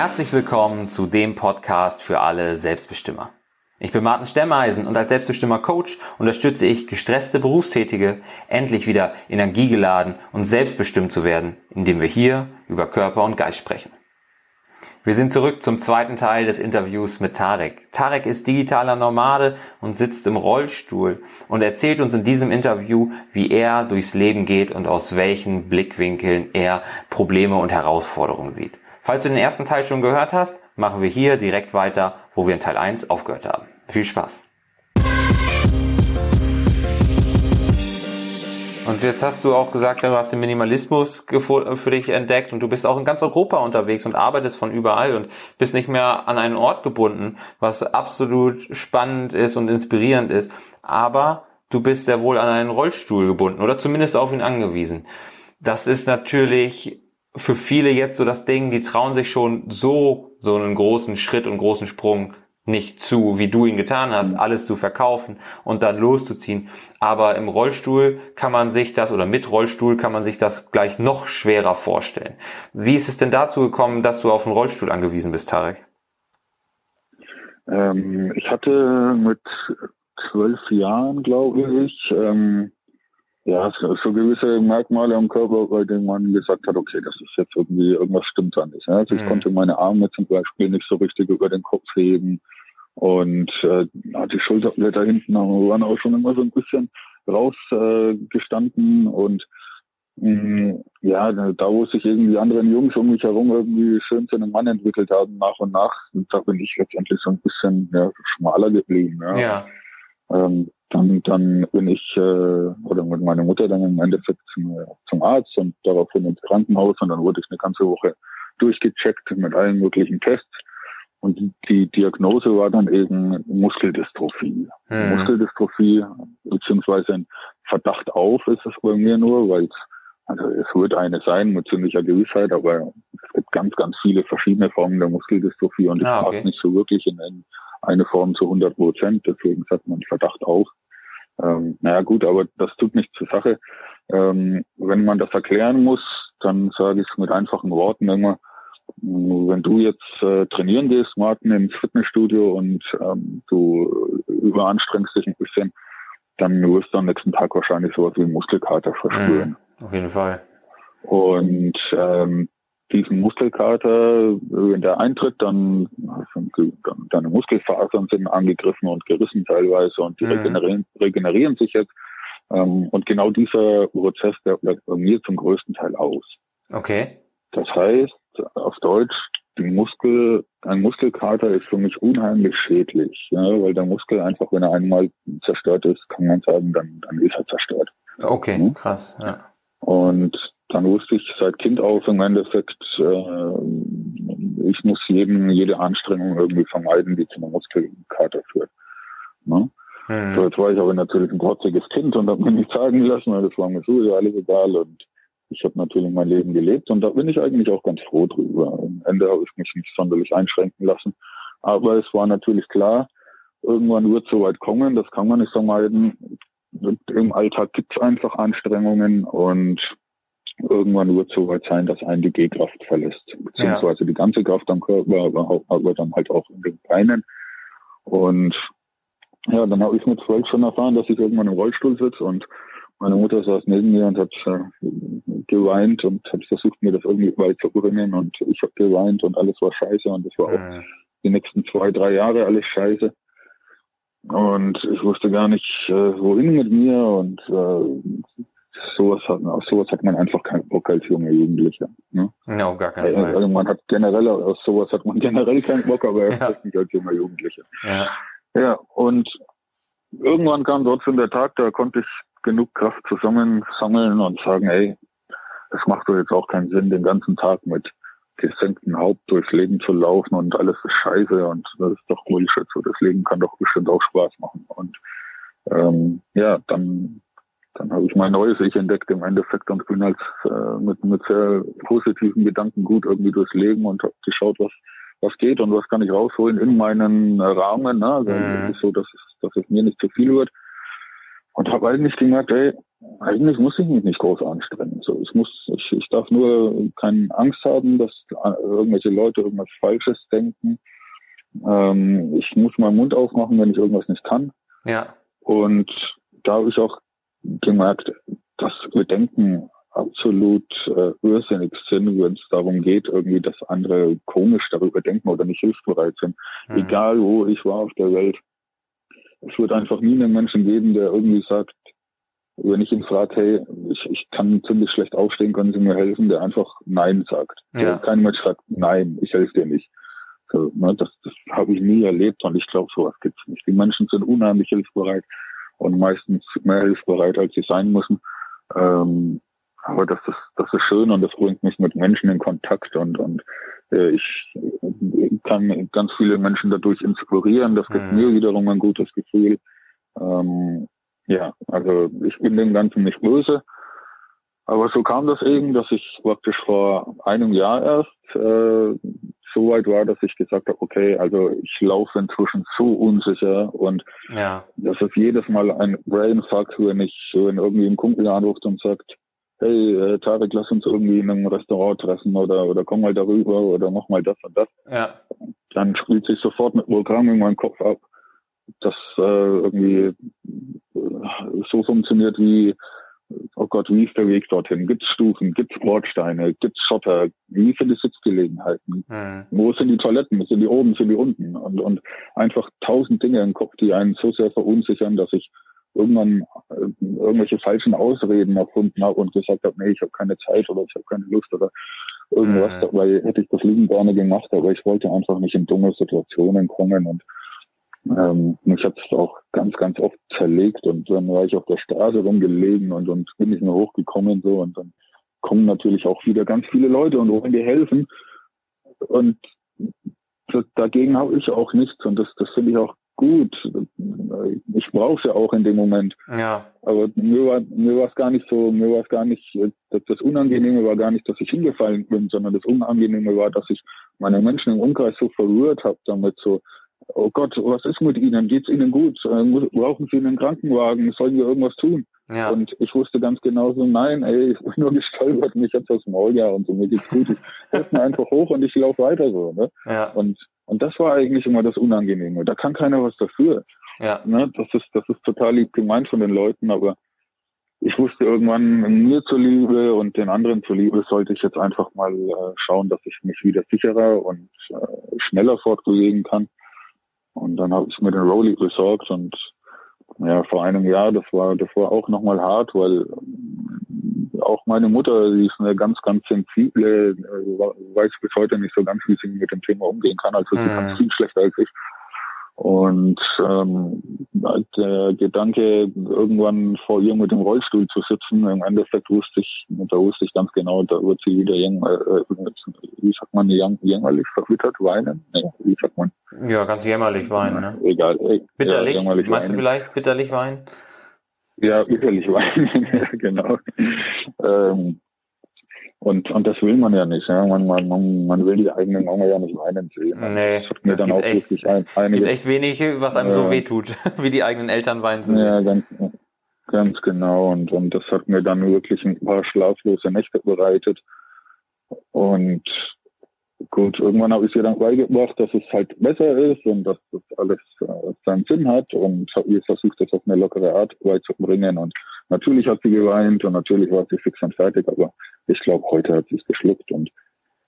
Herzlich willkommen zu dem Podcast für alle Selbstbestimmer. Ich bin Martin Stemmeisen und als Selbstbestimmer Coach unterstütze ich gestresste Berufstätige, endlich wieder energiegeladen und selbstbestimmt zu werden, indem wir hier über Körper und Geist sprechen. Wir sind zurück zum zweiten Teil des Interviews mit Tarek. Tarek ist digitaler Nomade und sitzt im Rollstuhl und erzählt uns in diesem Interview, wie er durchs Leben geht und aus welchen Blickwinkeln er Probleme und Herausforderungen sieht. Falls du den ersten Teil schon gehört hast, machen wir hier direkt weiter, wo wir in Teil 1 aufgehört haben. Viel Spaß! Und jetzt hast du auch gesagt, du hast den Minimalismus für dich entdeckt und du bist auch in ganz Europa unterwegs und arbeitest von überall und bist nicht mehr an einen Ort gebunden, was absolut spannend ist und inspirierend ist. Aber du bist sehr wohl an einen Rollstuhl gebunden oder zumindest auf ihn angewiesen. Das ist natürlich für viele jetzt so das Ding, die trauen sich schon so, so einen großen Schritt und großen Sprung nicht zu, wie du ihn getan hast, mhm. alles zu verkaufen und dann loszuziehen. Aber im Rollstuhl kann man sich das oder mit Rollstuhl kann man sich das gleich noch schwerer vorstellen. Wie ist es denn dazu gekommen, dass du auf einen Rollstuhl angewiesen bist, Tarek? Ähm, ich hatte mit zwölf Jahren, glaube ich, ähm, ja, so, gewisse Merkmale am Körper, bei denen man gesagt hat, okay, das ist jetzt irgendwie, irgendwas stimmt da nicht. Also ich mhm. konnte meine Arme zum Beispiel nicht so richtig über den Kopf heben. Und äh, die Schulterblätter hinten waren auch schon immer so ein bisschen rausgestanden. Äh, und mh, mm, ja, da wo sich irgendwie andere Jungs um mich herum irgendwie schön zu einem Mann entwickelt haben, nach und nach, da bin ich letztendlich so ein bisschen ja, schmaler geblieben. Ja. ja. Ähm, dann, dann bin ich äh, oder mit meiner Mutter dann im Endeffekt zum, zum Arzt und daraufhin ins Krankenhaus und dann wurde ich eine ganze Woche durchgecheckt mit allen möglichen Tests. Und die Diagnose war dann eben Muskeldystrophie. Hm. Muskeldystrophie, beziehungsweise ein Verdacht auf ist es bei mir nur, weil es, also es wird eine sein mit ziemlicher Gewissheit, aber es gibt ganz, ganz viele verschiedene Formen der Muskeldystrophie und ich ah, okay. nicht so wirklich in eine Form zu 100 Prozent. Deswegen sagt man Verdacht auf. Ähm, naja gut, aber das tut nichts zur Sache. Ähm, wenn man das erklären muss, dann sage ich es mit einfachen Worten immer, wenn du jetzt äh, trainieren gehst, Martin, ins Fitnessstudio und ähm, du überanstrengst dich ein bisschen, dann wirst du am nächsten Tag wahrscheinlich sowas wie Muskelkater verspüren. Mhm, auf jeden Fall. Und ähm, diesen Muskelkater, wenn der eintritt, dann, dann deine Muskelfasern sind angegriffen und gerissen teilweise und die mhm. regenerieren, regenerieren sich jetzt. Ähm, und genau dieser Prozess, der bleibt bei mir zum größten Teil aus. Okay. Das heißt, auf Deutsch, die Muskel, ein Muskelkater ist für mich unheimlich schädlich, ja, weil der Muskel einfach, wenn er einmal zerstört ist, kann man sagen, dann, dann ist er zerstört. Okay, ja? krass, ja. Und dann wusste ich seit Kind auf im Endeffekt, äh, ich muss jeden, jede Anstrengung irgendwie vermeiden, die zu einer Muskelkater führt. Ne? Hm. So, jetzt war ich aber natürlich ein trotziges Kind und habe mir nichts sagen lassen, weil das war mir sowieso alles egal und ich habe natürlich mein Leben gelebt und da bin ich eigentlich auch ganz froh drüber. Am Ende habe ich mich nicht sonderlich einschränken lassen. Aber es war natürlich klar, irgendwann wird es so weit kommen, das kann man nicht vermeiden. Im Alltag gibt es einfach Anstrengungen und irgendwann wird es so weit sein, dass einen die G-Kraft verlässt. Beziehungsweise ja. die ganze Kraft am Körper, aber, aber dann halt auch in den Beinen. Und ja, dann habe ich mit zwölf schon erfahren, dass ich irgendwann im Rollstuhl sitze und meine Mutter saß neben mir und hat äh, geweint und hat versucht, mir das irgendwie beizubringen und ich habe geweint und alles war scheiße und das war auch mhm. die nächsten zwei, drei Jahre alles scheiße. Und ich wusste gar nicht, äh, wohin mit mir und äh, sowas hat, auf sowas hat man einfach keinen Bock als junger Jugendlicher. Ne? Auf gar keinen Fall. Also man hat generell, auf sowas hat man generell keinen Bock, aber ja. nicht als junger Jugendlicher. Ja. ja, und irgendwann kam trotzdem der Tag, da konnte ich genug Kraft zusammensammeln und sagen, ey, es macht doch jetzt auch keinen Sinn, den ganzen Tag mit gesenktem Haupt durchs Leben zu laufen und alles ist scheiße und das ist doch Bullshit. So, das Leben kann doch bestimmt auch Spaß machen. Und ähm, ja, dann dann habe ich mein neues Ich entdeckt im Endeffekt und bin als äh, mit, mit sehr positiven Gedanken gut irgendwie durchs Leben und habe geschaut, was was geht und was kann ich rausholen in meinen Rahmen. Ne? Also mhm. es ist so, dass es, dass es mir nicht zu viel wird und habe eigentlich gemerkt, ey, eigentlich muss ich mich nicht groß anstrengen. So, ich muss, ich, ich darf nur keine Angst haben, dass irgendwelche Leute irgendwas Falsches denken. Ähm, ich muss meinen Mund aufmachen, wenn ich irgendwas nicht kann. Ja. Und da habe ich auch gemerkt, dass Bedenken absolut äh, irrsinnig sind, wenn es darum geht, irgendwie, dass andere komisch darüber denken oder nicht hilfsbereit sind. Mhm. Egal wo ich war auf der Welt. Es wird einfach nie einen Menschen geben, der irgendwie sagt, wenn ich ihn frage, hey, ich, ich kann ziemlich schlecht aufstehen, können Sie mir helfen, der einfach Nein sagt. Ja. Kein Mensch sagt, nein, ich helfe dir nicht. So, ne, das das habe ich nie erlebt und ich glaube, sowas gibt's nicht. Die Menschen sind unheimlich hilfsbereit und meistens mehr hilfsbereit, als sie sein müssen. Ähm, aber das ist, das ist schön und das bringt mich mit Menschen in Kontakt und, und äh, ich kann ganz viele Menschen dadurch inspirieren. Das gibt mhm. mir wiederum ein gutes Gefühl. Ähm, ja, also ich bin dem Ganzen nicht böse. Aber so kam das eben, dass ich praktisch vor einem Jahr erst äh, so weit war, dass ich gesagt habe, okay, also ich laufe inzwischen so unsicher und ja. das ist jedes Mal ein Brainfuck, wenn ich, wenn irgendwie ein Kumpel anruft und sagt, hey, äh, Tarek, lass uns irgendwie in einem Restaurant treffen oder, oder komm mal darüber oder mach mal das und das. Ja. Dann spielt sich sofort mit Programm in meinem Kopf ab, dass äh, irgendwie äh, so funktioniert wie oh Gott, wie ist der Weg dorthin? Gibt es Stufen? Gibt es Bordsteine? Gibt es Schotter? Wie viele Sitzgelegenheiten? Mhm. Wo sind die Toiletten? Sind die oben? Sind die unten? Und, und einfach tausend Dinge im Kopf, die einen so sehr verunsichern, dass ich irgendwann äh, irgendwelche falschen Ausreden erfunden habe und gesagt habe, nee, ich habe keine Zeit oder ich habe keine Lust oder irgendwas. Mhm. Dabei hätte ich das lieben gerne gemacht, aber ich wollte einfach nicht in dumme Situationen kommen und ähm, mich hat es auch ganz, ganz oft zerlegt und dann war ich auf der Straße rumgelegen und, und bin nicht mehr hochgekommen so und dann kommen natürlich auch wieder ganz viele Leute und wollen dir helfen und dagegen habe ich auch nichts und das, das finde ich auch gut. Ich brauche es ja auch in dem Moment. Ja. Aber mir war mir war es gar nicht so, mir war es gar nicht, das, das Unangenehme war gar nicht, dass ich hingefallen bin, sondern das Unangenehme war, dass ich meine Menschen im Umkreis so verrührt habe damit so, oh Gott, was ist mit Ihnen? Geht's Ihnen gut? Äh, brauchen Sie einen Krankenwagen? Sollen wir irgendwas tun? Ja. Und ich wusste ganz genau so, nein, ey, ich bin nur gestolpert, mich jetzt aus Maul, ja, und so, mir geht's gut. Ich helfe mir einfach hoch und ich laufe weiter so, ne? Ja. Und, und das war eigentlich immer das Unangenehme. Da kann keiner was dafür. Ja. Ne? Das ist, das ist total lieb gemeint von den Leuten, aber ich wusste irgendwann mir zuliebe und den anderen zuliebe sollte ich jetzt einfach mal äh, schauen, dass ich mich wieder sicherer und äh, schneller fortbewegen kann. Und dann habe ich mir den Rolli besorgt und ja, vor einem Jahr, das war, das war auch nochmal hart, weil auch meine Mutter, die ist eine ganz, ganz sensible, äh, weiß bis heute nicht so ganz, wie sie mit dem Thema umgehen kann. Also sie mhm. kann viel schlechter als ich. Und ähm, der Gedanke, irgendwann vor ihr mit dem Rollstuhl zu sitzen, im Endeffekt wusste ich, da wusste ich ganz genau, da wird sie wieder, jäng, äh, wie sagt man, jämmerlich verwittert weinen? Nee, wie sagt man? Ja, ganz jämmerlich weinen, ne? Egal. Äh, bitterlich? Ja, Meinst weinen. du vielleicht bitterlich weinen? Ja, bitterlich weinen, genau. ähm, und, und das will man ja nicht. Ja? Man, man, man will die eigenen Mama ja nicht weinen sehen. Nee, das, mir dann auch echt, ein, einige, gibt echt wenig, was einem äh, so wehtut, wie die eigenen Eltern weinen zu sehen. Ja, ganz, ganz genau. Und, und das hat mir dann wirklich ein paar schlaflose Nächte bereitet. Und gut, irgendwann habe ich ihr dann beigebracht, dass es halt besser ist und dass das alles äh, seinen Sinn hat und habe versucht, das auf eine lockere Art beizubringen. Und natürlich hat sie geweint und natürlich war sie fix und fertig, aber ich glaube, heute hat sie es geschluckt und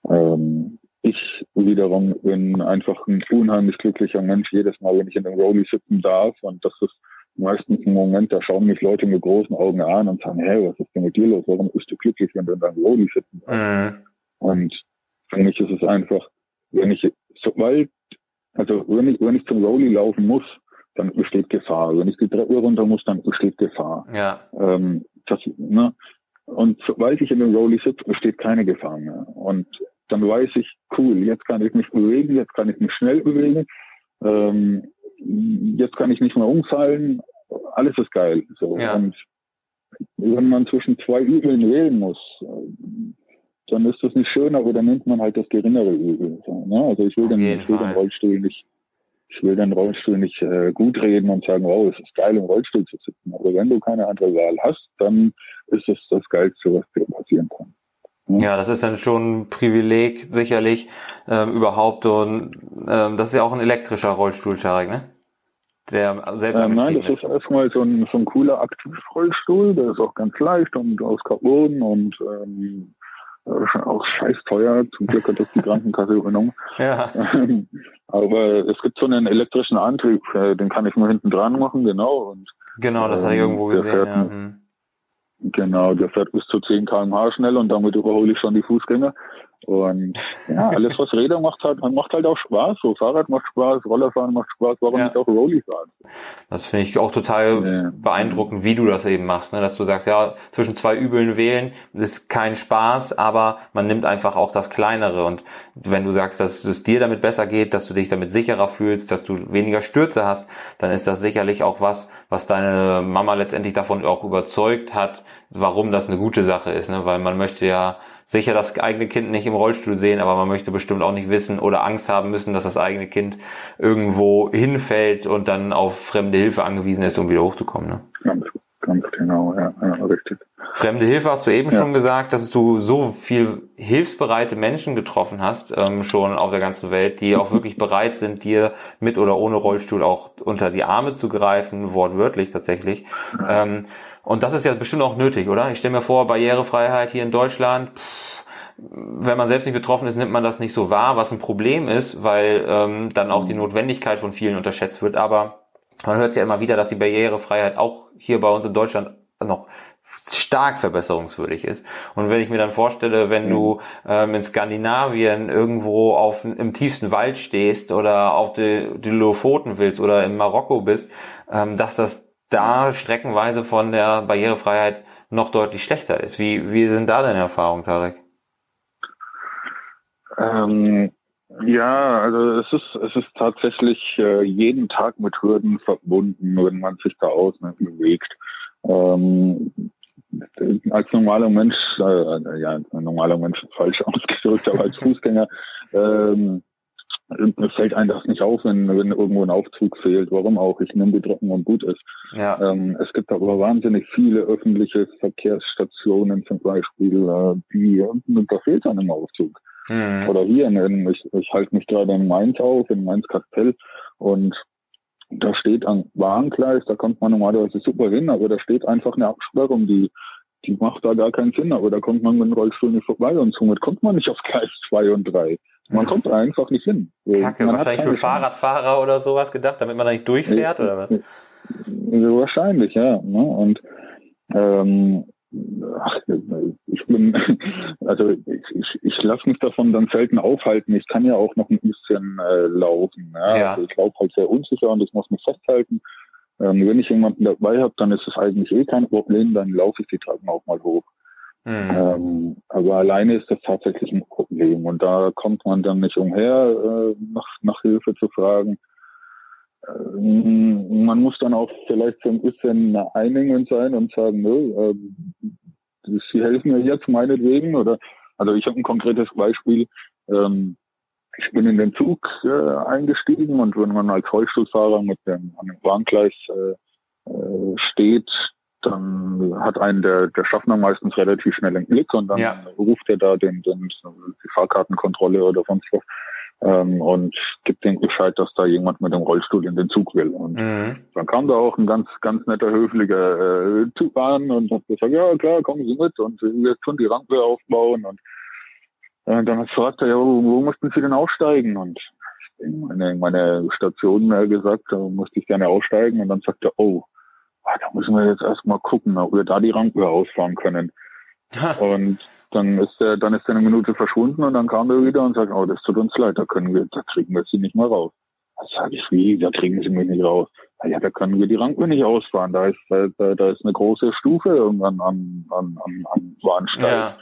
ähm, ich wiederum bin einfach ein unheimlich glücklicher Mensch jedes Mal, wenn ich in den Rolli sitzen darf und das ist meistens ein Moment, da schauen mich Leute mit großen Augen an und sagen, hey, was ist denn mit dir los? Warum bist du glücklich, wenn du in deinem Rolli sitzen darfst? Mhm. Und für mich ist es einfach, wenn ich, sobald, also wenn ich, wenn ich zum Rolli laufen muss, dann besteht Gefahr. Wenn ich die Treppe runter muss, dann besteht Gefahr. Ja. Ähm, das, ne? Und sobald ich in dem Rolli sitze, besteht keine Gefahr mehr. Und dann weiß ich, cool, jetzt kann ich mich bewegen, jetzt kann ich mich schnell bewegen, ähm, jetzt kann ich nicht mehr umfallen, alles ist geil. So. Ja. Und wenn man zwischen zwei Übeln wählen muss, dann ist das nicht schön, aber dann nimmt man halt das geringere Übel. So, ne? Also ich will, den, ich will den Rollstuhl nicht, ich will den Rollstuhl nicht äh, gut reden und sagen, wow, es ist geil, im Rollstuhl zu sitzen. Aber wenn du keine andere Wahl hast, dann ist es das Geilste, was dir passieren kann. Ja, das ist dann schon ein Privileg, sicherlich, ähm, überhaupt. Und ähm, das ist ja auch ein elektrischer Rollstuhl, Tarek, ne? Der selbst ähm, Nein, das ist, ist erstmal so ein, so ein cooler Aktivrollstuhl, der ist auch ganz leicht und aus Carbon und ähm, äh, auch scheiß teuer. Zum Glück hat das die Krankenkasse übernommen. Ja. Aber es gibt so einen elektrischen Antrieb, äh, den kann ich nur hinten dran machen, genau. Und, genau, das ähm, hatte ich irgendwo gesehen. Fährt, ja. Hm. Genau, der fährt bis zu 10 km/h schnell und damit überhole ich schon die Fußgänger. Und ja, alles, was Räder macht, hat, macht halt auch Spaß. So Fahrrad macht Spaß, Rollerfahren macht Spaß, warum ja. nicht auch Rolli fahren? Das finde ich auch total ja. beeindruckend, wie du das eben machst, ne? dass du sagst, ja, zwischen zwei Übeln wählen ist kein Spaß, aber man nimmt einfach auch das Kleinere. Und wenn du sagst, dass es dir damit besser geht, dass du dich damit sicherer fühlst, dass du weniger Stürze hast, dann ist das sicherlich auch was, was deine Mama letztendlich davon auch überzeugt hat, warum das eine gute Sache ist, ne? weil man möchte ja sicher das eigene Kind nicht im Rollstuhl sehen, aber man möchte bestimmt auch nicht wissen oder Angst haben müssen, dass das eigene Kind irgendwo hinfällt und dann auf fremde Hilfe angewiesen ist, um wieder hochzukommen. Ne? Ganz, ganz genau, ja, ja, richtig. Fremde Hilfe hast du eben ja. schon gesagt, dass du so viel hilfsbereite Menschen getroffen hast, ähm, schon auf der ganzen Welt, die auch wirklich bereit sind, dir mit oder ohne Rollstuhl auch unter die Arme zu greifen, wortwörtlich tatsächlich. Ähm, und das ist ja bestimmt auch nötig, oder? Ich stelle mir vor, Barrierefreiheit hier in Deutschland, pff, wenn man selbst nicht betroffen ist, nimmt man das nicht so wahr, was ein Problem ist, weil ähm, dann auch die Notwendigkeit von vielen unterschätzt wird. Aber man hört ja immer wieder, dass die Barrierefreiheit auch hier bei uns in Deutschland noch stark verbesserungswürdig ist. Und wenn ich mir dann vorstelle, wenn du ähm, in Skandinavien irgendwo auf, im tiefsten Wald stehst oder auf die, die Lofoten willst oder in Marokko bist, ähm, dass das da streckenweise von der Barrierefreiheit noch deutlich schlechter ist. Wie, wie sind da deine Erfahrungen, Tarek? Ähm, ja, also es ist, es ist tatsächlich äh, jeden Tag mit Hürden verbunden, wenn man sich da außen bewegt. Ähm, als normaler Mensch, äh, ja, ein normaler Mensch falsch ausgedrückt, aber als Fußgänger ähm, fällt einem das nicht auf, wenn, wenn irgendwo ein Aufzug fehlt. Warum auch? Ich nehme die Drocken und gut ist. Ja. Ähm, es gibt aber wahnsinnig viele öffentliche Verkehrsstationen zum Beispiel, äh, die, da fehlt dann im Aufzug. Mhm. Oder hier, in, ich, ich halte mich gerade in Mainz auf, in Mainz-Kastell und da steht ein Warngleis, da kommt man normalerweise super hin, aber da steht einfach eine Absperrung, die, die macht da gar keinen Sinn, aber da kommt man mit dem Rollstuhl nicht vorbei und somit kommt man nicht auf Gleis 2 und 3. Man kommt da einfach nicht hin. Kacke, man wahrscheinlich für Fahrradfahrer oder sowas gedacht, damit man da nicht durchfährt oder was? Wahrscheinlich, ja. Ne? Und ähm, ach, ich bin, also ich, ich, ich lasse mich davon dann selten aufhalten. Ich kann ja auch noch ein bisschen äh, laufen. Ja? ja. Also ich laufe halt sehr unsicher und ich muss mich festhalten. Ähm, wenn ich jemanden dabei habe, dann ist es eigentlich eh kein Problem, dann laufe ich die Treppen auch mal hoch. Mhm. Ähm, aber alleine ist das tatsächlich ein Problem und da kommt man dann nicht umher, äh, nach, nach Hilfe zu fragen. Ähm, man muss dann auch vielleicht so ein bisschen einigend sein und sagen, nö, äh, Sie helfen mir jetzt meinetwegen oder also ich habe ein konkretes Beispiel. Ähm, ich bin in den Zug äh, eingestiegen und wenn man als Rollstuhlfahrer mit dem an dem Warngleis äh, äh, steht, dann hat einen der, der Schaffner meistens relativ schnell einen Blick und dann ja. ruft er da den, den, die Fahrkartenkontrolle oder sonst was ähm, und gibt den Bescheid, dass da jemand mit dem Rollstuhl in den Zug will. Und mhm. dann kam da auch ein ganz, ganz netter, höflicher äh, Typ an und hat gesagt, ja klar, kommen Sie mit und wir tun die Rampe aufbauen und äh, dann fragt er, ja, wo, wo mussten Sie denn aussteigen? Und meine, meine Station äh, gesagt, da musste ich gerne aussteigen und dann sagt er, oh, ah, da müssen wir jetzt erstmal gucken, ob wir da die Rampe ausfahren können. und dann ist er, dann ist er eine Minute verschwunden und dann kam er wieder und sagt, oh, das tut uns leid, da können wir, da kriegen wir sie nicht mehr raus. Da sage ich, wie, da kriegen sie mich nicht raus. Ja, da können wir die Rampe nicht ausfahren. Da ist, da, da ist eine große Stufe irgendwann am, am, am, am Bahnsteig. Ja.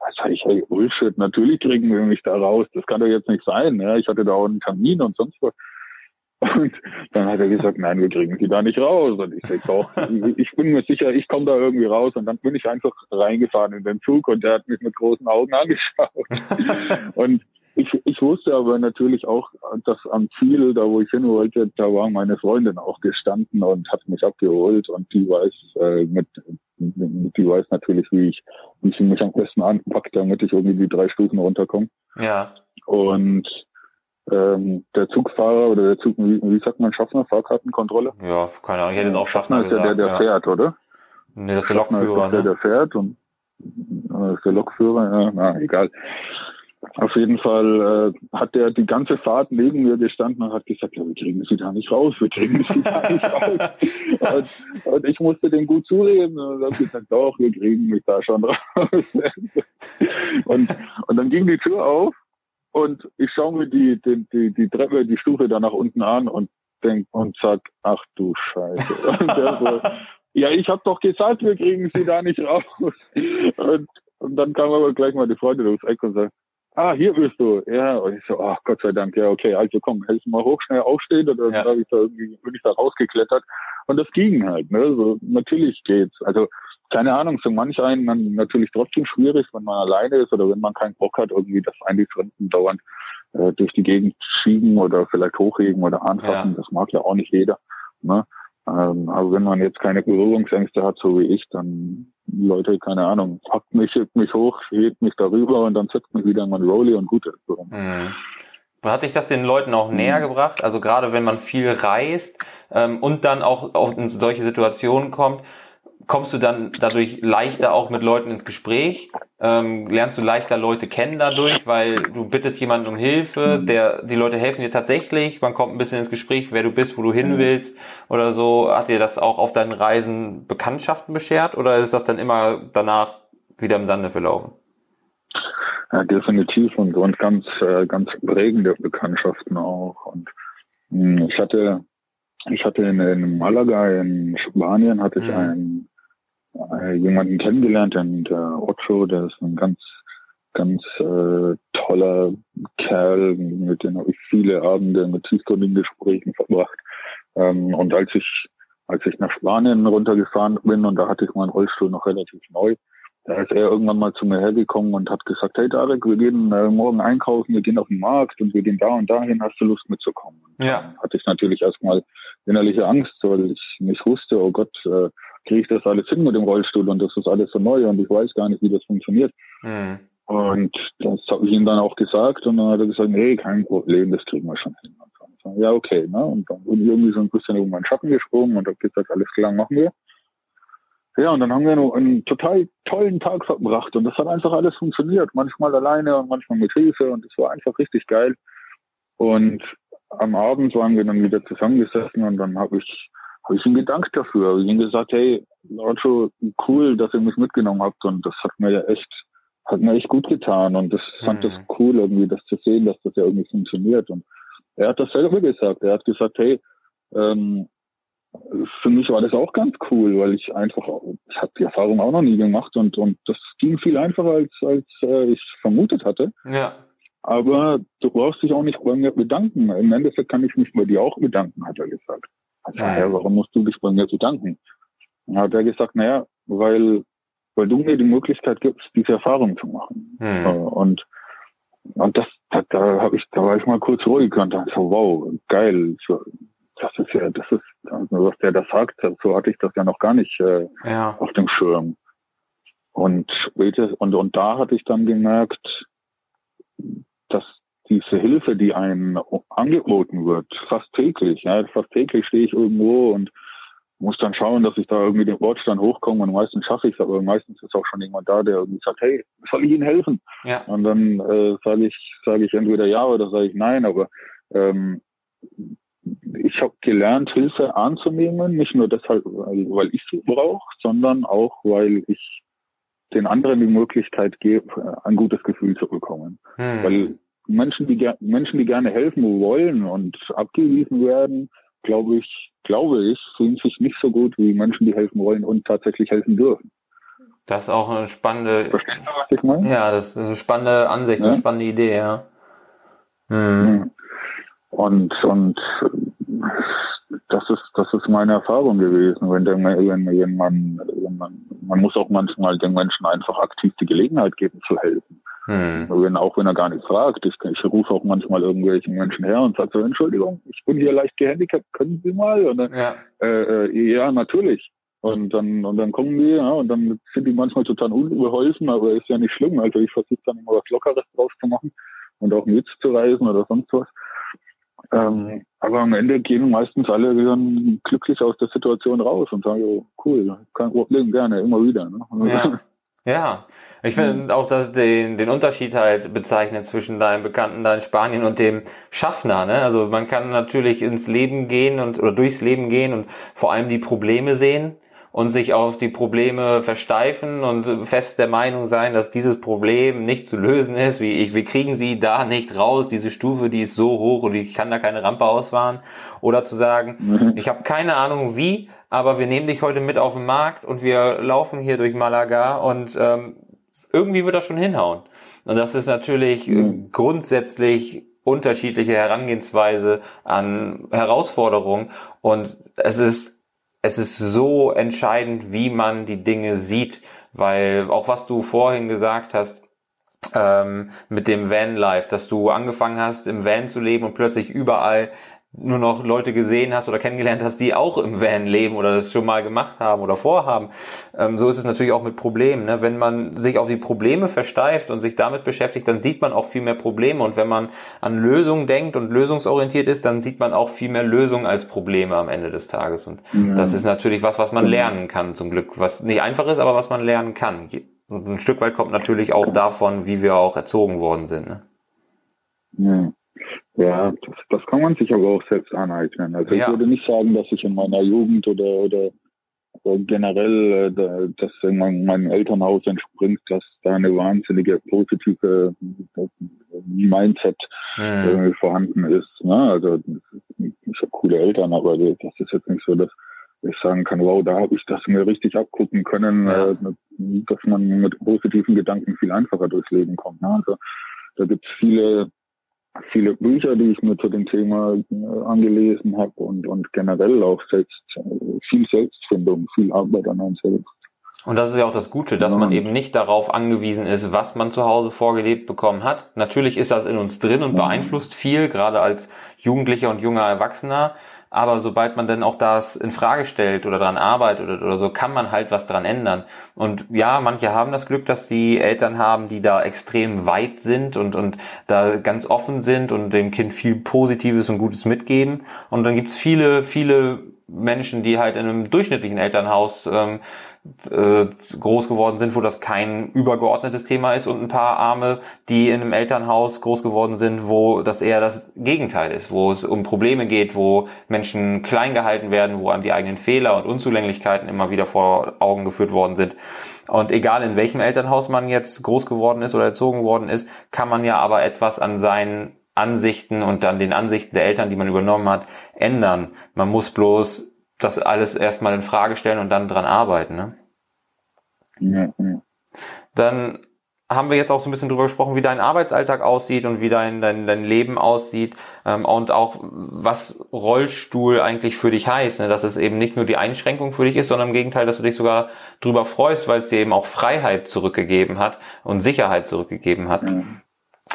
Da sage ich, hey, Bullshit, natürlich kriegen wir mich da raus. Das kann doch jetzt nicht sein. Ja, ich hatte da auch einen Termin und sonst was. Und dann hat er gesagt, nein, wir kriegen sie da nicht raus. Und ich sage auch, ich bin mir sicher, ich komme da irgendwie raus. Und dann bin ich einfach reingefahren in den Zug und der hat mich mit großen Augen angeschaut. und ich, ich wusste aber natürlich auch, dass am Ziel, da wo ich hin wollte, da war meine Freundin auch gestanden und hat mich abgeholt und die weiß äh, mit, die weiß natürlich, wie ich, wie ich mich am besten anpacke, damit ich irgendwie die drei Stufen runterkomme. Ja. Und ähm, der Zugfahrer oder der Zug, wie, wie sagt man, Schaffner, Fahrkartenkontrolle? Ja, keine Ahnung, ich hätte jetzt auch Schaffner, Schaffner ist ja der, der ja. fährt, oder? Nee, das ist der Lokführer, ist der, ne? der fährt und äh, ist der Lokführer, ja, na, egal. Auf jeden Fall äh, hat der die ganze Fahrt neben mir gestanden und hat gesagt, ja, wir kriegen sie da nicht raus, wir kriegen sie da nicht raus. Und, und, ich musste den gut zureden und habe gesagt, doch, wir kriegen mich da schon raus. und, und dann ging die Tür auf und ich schaue mir die, die, die, die Treppe, die Stufe da nach unten an und denk und sag, ach du Scheiße. So, ja, ich habe doch gesagt, wir kriegen sie da nicht raus. Und, und dann kam aber gleich mal die Freundin ums Eck und sagt, ah, hier bist du. Ja, und ich so, ach Gott sei Dank, ja, okay, also komm, helf mal hoch, schnell aufstehen. Und dann ja. ich da irgendwie, bin ich da rausgeklettert. Und das ging halt, ne? So, natürlich geht's. Also, keine Ahnung, für manch einen dann natürlich trotzdem schwierig, wenn man alleine ist oder wenn man keinen Bock hat, irgendwie das eigentlich Fremden dauernd äh, durch die Gegend schieben oder vielleicht hochheben oder anfassen. Ja. Das mag ja auch nicht jeder. Ne? Ähm, aber wenn man jetzt keine Berührungsängste hat, so wie ich, dann Leute, keine Ahnung, packt mich, hebt mich hoch, hebt mich darüber und dann setzt mich wieder in mein Rolli und gut ist. Mhm. Hat dich das den Leuten auch näher mhm. gebracht? Also gerade wenn man viel reist ähm, und dann auch auf in solche Situationen kommt, kommst du dann dadurch leichter auch mit Leuten ins Gespräch? Ähm, lernst du leichter Leute kennen dadurch, weil du bittest jemanden um Hilfe, der die Leute helfen dir tatsächlich, man kommt ein bisschen ins Gespräch, wer du bist, wo du hin willst oder so. Hat dir das auch auf deinen Reisen Bekanntschaften beschert oder ist das dann immer danach wieder im Sande verlaufen? Ja, definitiv und, und ganz, äh, ganz prägende Bekanntschaften auch. Und mh, hm, ich hatte, ich hatte in, in Malaga in Spanien hatte ich mhm. einen äh, jemanden kennengelernt, den, der Ocho, der ist ein ganz, ganz äh, toller Kerl, mit dem habe ich viele Abende mit tiefgründigen Gesprächen verbracht. Ähm, und als ich, als ich nach Spanien runtergefahren bin, und da hatte ich meinen Rollstuhl noch relativ neu, da ist er irgendwann mal zu mir hergekommen und hat gesagt, hey Darek, wir gehen äh, morgen einkaufen, wir gehen auf den Markt und wir gehen da und dahin, hast du Lust mitzukommen? Und ja. Dann hatte ich natürlich erstmal innerliche Angst, weil ich nicht wusste, oh Gott, äh, kriege ich das alles hin mit dem Rollstuhl und das ist alles so neu und ich weiß gar nicht, wie das funktioniert. Mhm. Und das habe ich ihm dann auch gesagt und dann hat er gesagt, nee, kein Problem, das kriegen wir schon hin. So, ja, okay. Ne? Und dann bin ich irgendwie so ein bisschen über meinen Schatten gesprungen und habe gesagt, alles klar, machen wir. Ja, und dann haben wir noch einen total tollen Tag verbracht und das hat einfach alles funktioniert. Manchmal alleine und manchmal mit Hilfe und es war einfach richtig geil. Und am Abend waren wir dann wieder zusammengesessen und dann habe ich habe ich ihm gedankt dafür. Habe ich ihm gesagt, hey, Nacho, cool, dass ihr mich mitgenommen habt und das hat mir ja echt, hat mir echt gut getan und das mhm. fand das mhm. cool, irgendwie das zu sehen, dass das ja irgendwie funktioniert. Und er hat das selber gesagt. Er hat gesagt, hey, ähm, für mich war das auch ganz cool, weil ich einfach, ich habe die Erfahrung auch noch nie gemacht und, und das ging viel einfacher, als, als äh, ich vermutet hatte. Ja. Aber du brauchst dich auch nicht bei mir bedanken. Im Endeffekt kann ich mich bei dir auch bedanken, hat er gesagt. Also, ja, warum musst du dich bei mir bedanken? Dann hat er gesagt, naja, weil, weil du mir die Möglichkeit gibst, diese Erfahrung zu machen. Mhm. Und, und das, da, da habe ich, da war ich mal kurz ruhig und dachte so, wow, geil. So, das ist ja, das ist, also was der da sagt, so hatte ich das ja noch gar nicht äh, ja. auf dem Schirm. Und, und, und da hatte ich dann gemerkt, dass diese Hilfe, die einem angeboten wird, fast täglich, ja, fast täglich stehe ich irgendwo und muss dann schauen, dass ich da irgendwie den Bordstein hochkomme und meistens schaffe ich es, aber meistens ist auch schon jemand da, der irgendwie sagt, hey, soll ich Ihnen helfen? Ja. Und dann äh, sage ich, sage ich entweder ja oder sage ich nein, aber ähm, ich habe gelernt, Hilfe anzunehmen, nicht nur deshalb, weil, weil ich sie brauche, sondern auch, weil ich den anderen die Möglichkeit gebe, ein gutes Gefühl zu bekommen. Hm. Weil Menschen, die Menschen, die gerne helfen wollen und abgewiesen werden, glaube ich, glaube ich, fühlen sich nicht so gut wie Menschen, die helfen wollen und tatsächlich helfen dürfen. Das ist auch eine spannende, Verstehst du, was ich meine? Ja, das ist eine spannende Ansicht, ja? eine spannende Idee, ja. Hm. Und, und das ist, das ist meine Erfahrung gewesen. Wenn, der, wenn, wenn man, wenn man, man muss auch manchmal den Menschen einfach aktiv die Gelegenheit geben zu helfen. Hm. Wenn, auch wenn er gar nicht fragt. Ich, ich rufe auch manchmal irgendwelchen Menschen her und sage so, Entschuldigung, ich bin hier leicht gehandicapt, können Sie mal? Und dann, ja. Äh, äh, ja, natürlich. Und dann, und dann kommen die, ja, und dann sind die manchmal total unbeholfen, aber ist ja nicht schlimm. Also ich versuche dann immer was Lockeres draus zu machen und auch mitzureisen oder sonst was. Ähm, aber am Ende gehen meistens alle dann glücklich aus der Situation raus und sagen, oh, cool, kein Problem, gerne, immer wieder. Ne? Ja. Ja, ich finde auch dass den, den Unterschied halt bezeichnen zwischen deinem Bekannten da in Spanien und dem Schaffner. Ne? Also man kann natürlich ins Leben gehen und oder durchs Leben gehen und vor allem die Probleme sehen und sich auf die Probleme versteifen und fest der Meinung sein, dass dieses Problem nicht zu lösen ist, wie ich, wir kriegen sie da nicht raus, diese Stufe, die ist so hoch und ich kann da keine Rampe ausfahren. Oder zu sagen, mhm. ich habe keine Ahnung wie, aber wir nehmen dich heute mit auf den Markt und wir laufen hier durch Malaga und ähm, irgendwie wird das schon hinhauen. Und das ist natürlich mhm. grundsätzlich unterschiedliche Herangehensweise an Herausforderungen und es ist es ist so entscheidend, wie man die Dinge sieht, weil auch was du vorhin gesagt hast, ähm, mit dem Van-Life, dass du angefangen hast, im Van zu leben und plötzlich überall nur noch Leute gesehen hast oder kennengelernt hast, die auch im Van leben oder das schon mal gemacht haben oder vorhaben. Ähm, so ist es natürlich auch mit Problemen. Ne? Wenn man sich auf die Probleme versteift und sich damit beschäftigt, dann sieht man auch viel mehr Probleme. Und wenn man an Lösungen denkt und lösungsorientiert ist, dann sieht man auch viel mehr Lösungen als Probleme am Ende des Tages. Und ja. das ist natürlich was, was man lernen kann zum Glück. Was nicht einfach ist, aber was man lernen kann. Und ein Stück weit kommt natürlich auch davon, wie wir auch erzogen worden sind. Ne? Ja. Ja, das, das kann man sich aber auch selbst aneignen. Also ja. ich würde nicht sagen, dass ich in meiner Jugend oder, oder, generell äh, dass in mein, meinem Elternhaus entspringt, dass da eine wahnsinnige positive Mindset mhm. vorhanden ist. Ne? Also ich habe coole Eltern, aber das ist jetzt nicht so, dass ich sagen kann, wow, da habe ich das mir richtig abgucken können, ja. äh, dass man mit positiven Gedanken viel einfacher durchs Leben kommt. Ne? Also da gibt es viele viele Bücher, die ich mir zu dem Thema äh, angelesen habe und, und generell auch selbst äh, viel Selbstfindung, viel Arbeit an einem selbst. Und das ist ja auch das Gute, dass ja. man eben nicht darauf angewiesen ist, was man zu Hause vorgelebt bekommen hat. Natürlich ist das in uns drin und beeinflusst viel, gerade als Jugendlicher und junger Erwachsener. Aber sobald man dann auch das in Frage stellt oder daran arbeitet oder, oder so, kann man halt was dran ändern. Und ja, manche haben das Glück, dass sie Eltern haben, die da extrem weit sind und, und da ganz offen sind und dem Kind viel Positives und Gutes mitgeben. Und dann gibt's viele, viele Menschen, die halt in einem durchschnittlichen Elternhaus ähm, äh, groß geworden sind, wo das kein übergeordnetes Thema ist und ein paar Arme, die in einem Elternhaus groß geworden sind, wo das eher das Gegenteil ist, wo es um Probleme geht, wo Menschen klein gehalten werden, wo einem die eigenen Fehler und Unzulänglichkeiten immer wieder vor Augen geführt worden sind. Und egal in welchem Elternhaus man jetzt groß geworden ist oder erzogen worden ist, kann man ja aber etwas an seinen Ansichten und dann den Ansichten der Eltern, die man übernommen hat, ändern. Man muss bloß das alles erstmal in Frage stellen und dann dran arbeiten. Ne? Ja, ja. Dann haben wir jetzt auch so ein bisschen drüber gesprochen, wie dein Arbeitsalltag aussieht und wie dein, dein, dein Leben aussieht ähm, und auch was Rollstuhl eigentlich für dich heißt, ne? dass es eben nicht nur die Einschränkung für dich ist, sondern im Gegenteil, dass du dich sogar drüber freust, weil es dir eben auch Freiheit zurückgegeben hat und Sicherheit zurückgegeben hat. Mhm.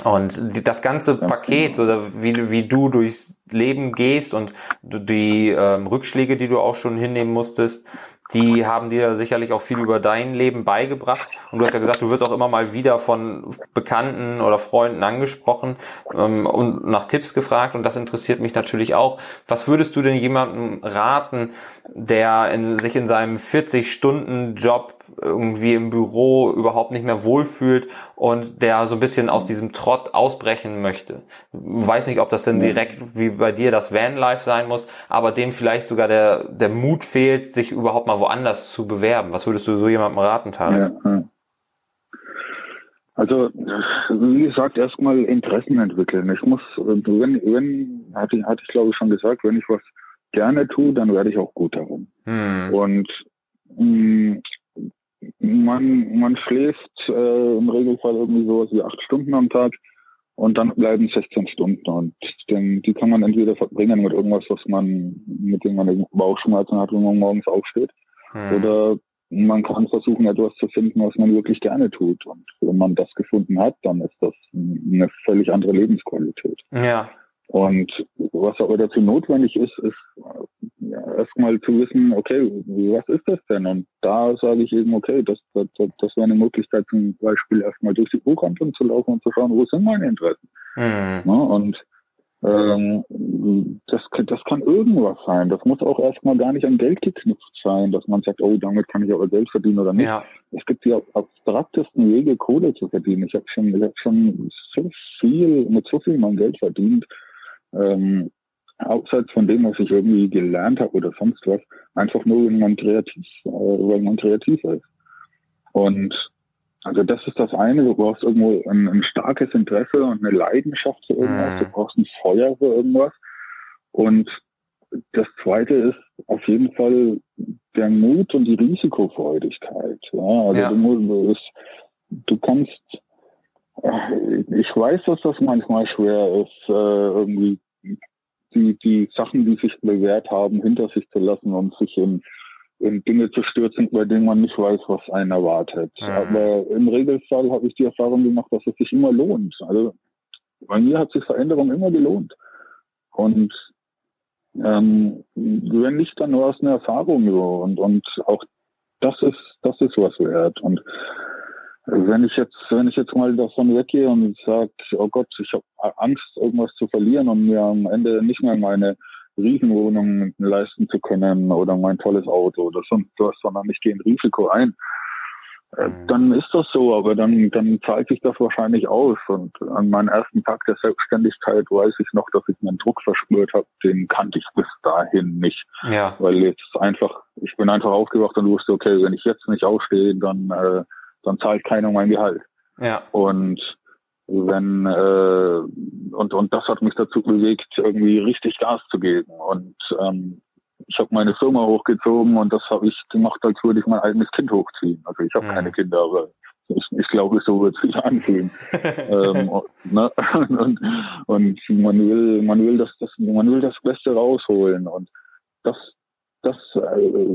Und das ganze Paket, oder wie, wie du durchs Leben gehst und die ähm, Rückschläge, die du auch schon hinnehmen musstest, die haben dir sicherlich auch viel über dein Leben beigebracht. Und du hast ja gesagt, du wirst auch immer mal wieder von Bekannten oder Freunden angesprochen ähm, und nach Tipps gefragt. Und das interessiert mich natürlich auch. Was würdest du denn jemandem raten, der in, sich in seinem 40-Stunden-Job irgendwie im Büro überhaupt nicht mehr wohlfühlt und der so ein bisschen aus diesem Trott ausbrechen möchte. Weiß nicht, ob das denn direkt wie bei dir das Vanlife sein muss, aber dem vielleicht sogar der, der Mut fehlt, sich überhaupt mal woanders zu bewerben. Was würdest du so jemandem raten, Tarek? Ja, Also, wie gesagt, erstmal Interessen entwickeln. Ich muss, wenn, wenn, hatte, hatte ich glaube ich schon gesagt, wenn ich was gerne tue, dann werde ich auch gut darum. Hm. Und mh, mm, man, man schläft äh, im Regelfall irgendwie sowas wie acht Stunden am Tag und dann bleiben 16 Stunden und den, die kann man entweder verbringen mit irgendwas, was man, mit dem man Bauchschmerzen hat, wenn man morgens aufsteht, hm. oder man kann versuchen, etwas zu finden, was man wirklich gerne tut. Und wenn man das gefunden hat, dann ist das eine völlig andere Lebensqualität. Ja. Und was aber dazu notwendig ist, ist ja, erstmal zu wissen, okay, was ist das denn? Und da sage ich eben, okay, das, das, das wäre eine Möglichkeit, zum Beispiel erstmal durch die Buchhandlung zu laufen und zu schauen, wo sind meine Interessen. Mhm. Ja, und ähm, das, das kann irgendwas sein. Das muss auch erstmal gar nicht an Geld geknüpft sein, dass man sagt, oh, damit kann ich aber Geld verdienen oder nicht. Ja. Es gibt die abstraktesten Wege, Kohle zu verdienen. Ich habe schon, ich hab schon so viel, mit so viel mein Geld verdient, ähm, abseits von dem, was ich irgendwie gelernt habe oder sonst was, einfach nur, wenn man kreativ, äh, weil man kreativ ist. Und also das ist das eine, du brauchst irgendwo ein, ein starkes Interesse und eine Leidenschaft für irgendwas, mhm. du brauchst ein Feuer für irgendwas. Und das zweite ist auf jeden Fall der Mut und die Risikofreudigkeit. Ja, also ja. Du, musst, du kannst, ich weiß, dass das manchmal schwer ist, äh, irgendwie die, die Sachen, die sich bewährt haben, hinter sich zu lassen und sich in in Dinge zu stürzen, bei denen man nicht weiß, was einen erwartet. Mhm. Aber im Regelfall habe ich die Erfahrung gemacht, dass es sich immer lohnt. Also bei mir hat sich Veränderung immer gelohnt. Und ähm, wenn nicht, dann war es eine Erfahrung so. Und, und auch das ist, das ist was wert. Und wenn ich jetzt, wenn ich jetzt mal davon weggehe und sage, oh Gott, ich habe Angst, irgendwas zu verlieren und mir am Ende nicht mehr meine Riesenwohnungen leisten zu können oder mein tolles Auto oder sonst was, sondern ich gehe ein Risiko ein. Äh, mhm. Dann ist das so, aber dann, dann zahlt sich das wahrscheinlich aus. Und an meinem ersten Tag der Selbstständigkeit weiß ich noch, dass ich einen Druck verspürt habe, den kannte ich bis dahin nicht. Ja. Weil jetzt einfach, ich bin einfach aufgewacht und wusste, okay, wenn ich jetzt nicht aufstehe, dann, äh, dann zahlt keiner mein Gehalt. Ja. Und wenn äh, und und das hat mich dazu bewegt, irgendwie richtig Gas zu geben. Und ähm, ich habe meine Firma hochgezogen und das habe ich gemacht, als würde ich mein eigenes Kind hochziehen. Also ich habe mhm. keine Kinder, aber ich, ich glaube, so wird es sich anfühlen. ähm, ne? und, und man will, man will das, das, man will das Beste rausholen und das, das, äh,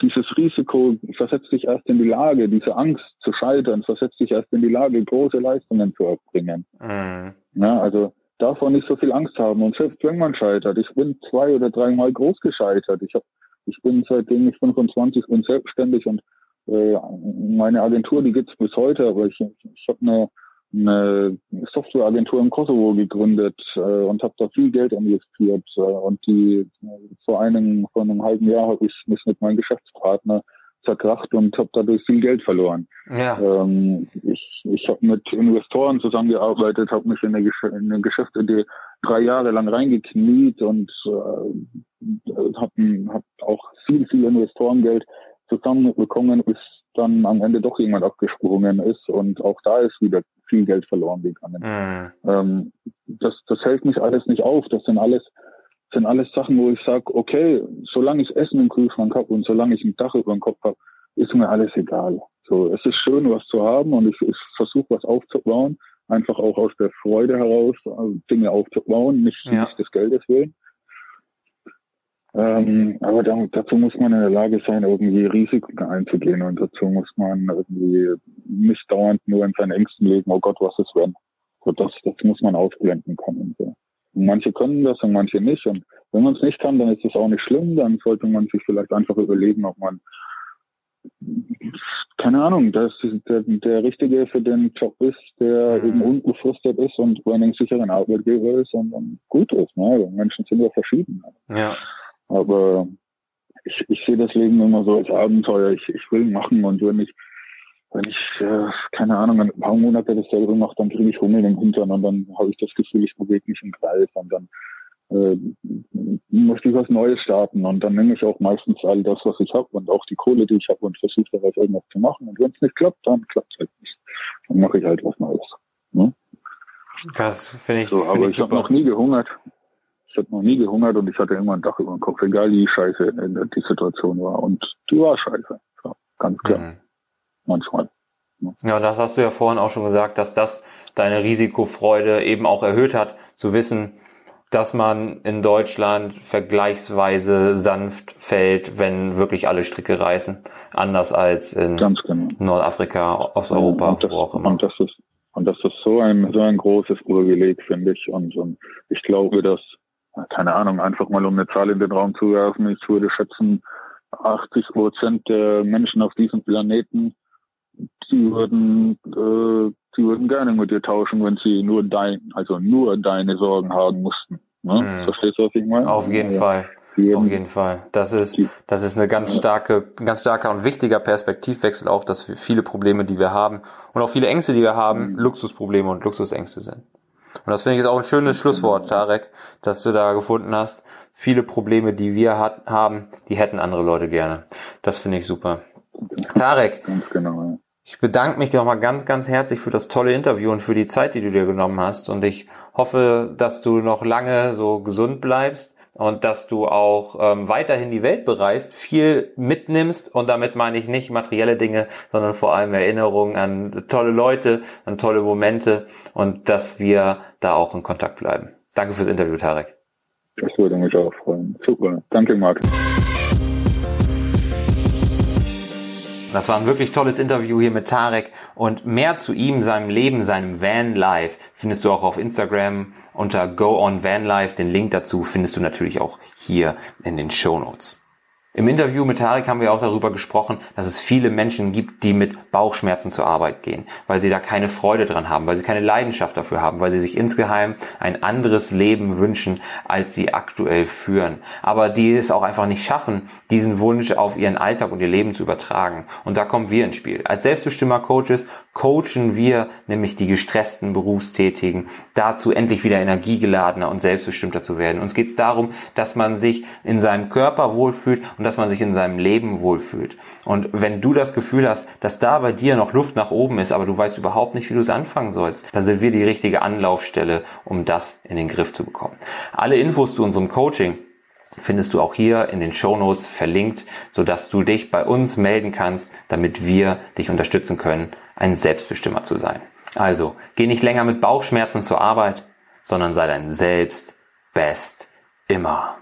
dieses Risiko versetzt dich erst in die Lage, diese Angst zu scheitern, versetzt dich erst in die Lage, große Leistungen zu erbringen. Mhm. Ja, also davon nicht so viel Angst haben. Und selbst wenn man scheitert, ich bin zwei oder dreimal groß gescheitert. Ich, hab, ich bin seitdem ich 25 bin selbstständig und äh, meine Agentur, die gibt's bis heute, aber ich, ich habe eine eine Softwareagentur im Kosovo gegründet äh, und habe da viel Geld investiert. Äh, und die vor einem, vor einem halben Jahr habe ich mich mit meinem Geschäftspartner zerkracht und habe dadurch viel Geld verloren. Ja. Ähm, ich ich habe mit Investoren zusammengearbeitet, habe mich in eine, Gesch in eine Geschäftsidee drei Jahre lang reingekniet und äh, habe hab auch viel, viel Investorengeld zusammenbekommen, bis dann am Ende doch jemand abgesprungen ist und auch da ist wieder viel Geld verloren gegangen. Mhm. Ähm, das, das hält mich alles nicht auf. Das sind alles, sind alles Sachen, wo ich sage, okay, solange ich Essen im Kühlschrank habe und solange ich ein Dach über dem Kopf habe, ist mir alles egal. So, es ist schön, was zu haben und ich, ich versuche was aufzubauen, einfach auch aus der Freude heraus, also Dinge aufzubauen, nicht, ja. nicht des Geldes willen. Ähm, aber da, dazu muss man in der Lage sein, irgendwie Risiken einzugehen und dazu muss man irgendwie nicht dauernd nur in seinen Ängsten leben, oh Gott, was ist wenn? So, das, das muss man ausblenden können. So. Und manche können das und manche nicht. Und wenn man es nicht kann, dann ist es auch nicht schlimm. Dann sollte man sich vielleicht einfach überlegen, ob man keine Ahnung, dass der, der Richtige für den Job ist, der mhm. eben unbefristet ist und bei einem sicheren Arbeitgeber ist und, und gut ist. Ne? Menschen sind ja verschieden. Ja. Aber ich, ich sehe das Leben immer so als Abenteuer. Ich, ich will machen und wenn ich, wenn ich, äh, keine Ahnung, ein paar Monate dasselbe mache, dann kriege ich Hummel im Hintern und dann habe ich das Gefühl, ich bewege mich im Kreis und dann äh, möchte ich was Neues starten und dann nehme ich auch meistens all das, was ich habe und auch die Kohle, die ich habe und versuche daraus irgendwas zu machen. Und wenn es nicht klappt, dann klappt es halt nicht. Dann mache ich halt was Neues. Ne? Das finde ich. So, find aber ich, ich habe noch nie gehungert ich habe noch nie gehungert und ich hatte immer ein Dach über dem Kopf, egal wie scheiße die Situation war. Und die war scheiße. Ja, ganz klar. Mhm. Manchmal. Ja, das hast du ja vorhin auch schon gesagt, dass das deine Risikofreude eben auch erhöht hat, zu wissen, dass man in Deutschland vergleichsweise sanft fällt, wenn wirklich alle Stricke reißen. Anders als in genau. Nordafrika, Osteuropa, ja, wo auch immer. Und das ist, und das ist so ein, so ein großes Urbeleg, finde ich. Und, und ich glaube, dass, keine Ahnung, einfach mal um eine Zahl in den Raum zu werfen, ich würde schätzen, 80 Prozent der Menschen auf diesem Planeten, die würden, äh, die würden gerne mit dir tauschen, wenn sie nur dein, also nur deine Sorgen haben mussten. Ne? Mhm. Verstehst du, was ich meine? Auf jeden ja. Fall. Auf jeden Fall. Das ist, das ist eine ganz starke, ganz starker und wichtiger Perspektivwechsel auch, dass viele Probleme, die wir haben und auch viele Ängste, die wir haben, mhm. Luxusprobleme und Luxusängste sind. Und das finde ich jetzt auch ein schönes Schlusswort, Tarek, dass du da gefunden hast. Viele Probleme, die wir hat, haben, die hätten andere Leute gerne. Das finde ich super. Tarek, genau, ich bedanke mich nochmal ganz, ganz herzlich für das tolle Interview und für die Zeit, die du dir genommen hast. Und ich hoffe, dass du noch lange so gesund bleibst und dass du auch ähm, weiterhin die Welt bereist, viel mitnimmst und damit meine ich nicht materielle Dinge, sondern vor allem Erinnerungen an tolle Leute, an tolle Momente und dass wir da auch in Kontakt bleiben. Danke fürs Interview, Tarek. Das würde mich auch freuen. Super. Danke, Marc. Das war ein wirklich tolles Interview hier mit Tarek und mehr zu ihm, seinem Leben, seinem Van Life findest du auch auf Instagram unter Go on Van Life. Den Link dazu findest du natürlich auch hier in den Show Notes. Im Interview mit Tarek haben wir auch darüber gesprochen, dass es viele Menschen gibt, die mit Bauchschmerzen zur Arbeit gehen, weil sie da keine Freude dran haben, weil sie keine Leidenschaft dafür haben, weil sie sich insgeheim ein anderes Leben wünschen, als sie aktuell führen. Aber die es auch einfach nicht schaffen, diesen Wunsch auf ihren Alltag und ihr Leben zu übertragen. Und da kommen wir ins Spiel. Als Selbstbestimmer-Coaches coachen wir nämlich die gestressten Berufstätigen dazu, endlich wieder energiegeladener und selbstbestimmter zu werden. Uns geht es darum, dass man sich in seinem Körper wohlfühlt und dass man sich in seinem Leben wohlfühlt. Und wenn du das Gefühl hast, dass da bei dir noch Luft nach oben ist, aber du weißt überhaupt nicht, wie du es anfangen sollst, dann sind wir die richtige Anlaufstelle, um das in den Griff zu bekommen. Alle Infos zu unserem Coaching findest du auch hier in den Show Notes verlinkt, sodass du dich bei uns melden kannst, damit wir dich unterstützen können, ein Selbstbestimmer zu sein. Also, geh nicht länger mit Bauchschmerzen zur Arbeit, sondern sei dein Selbst best immer.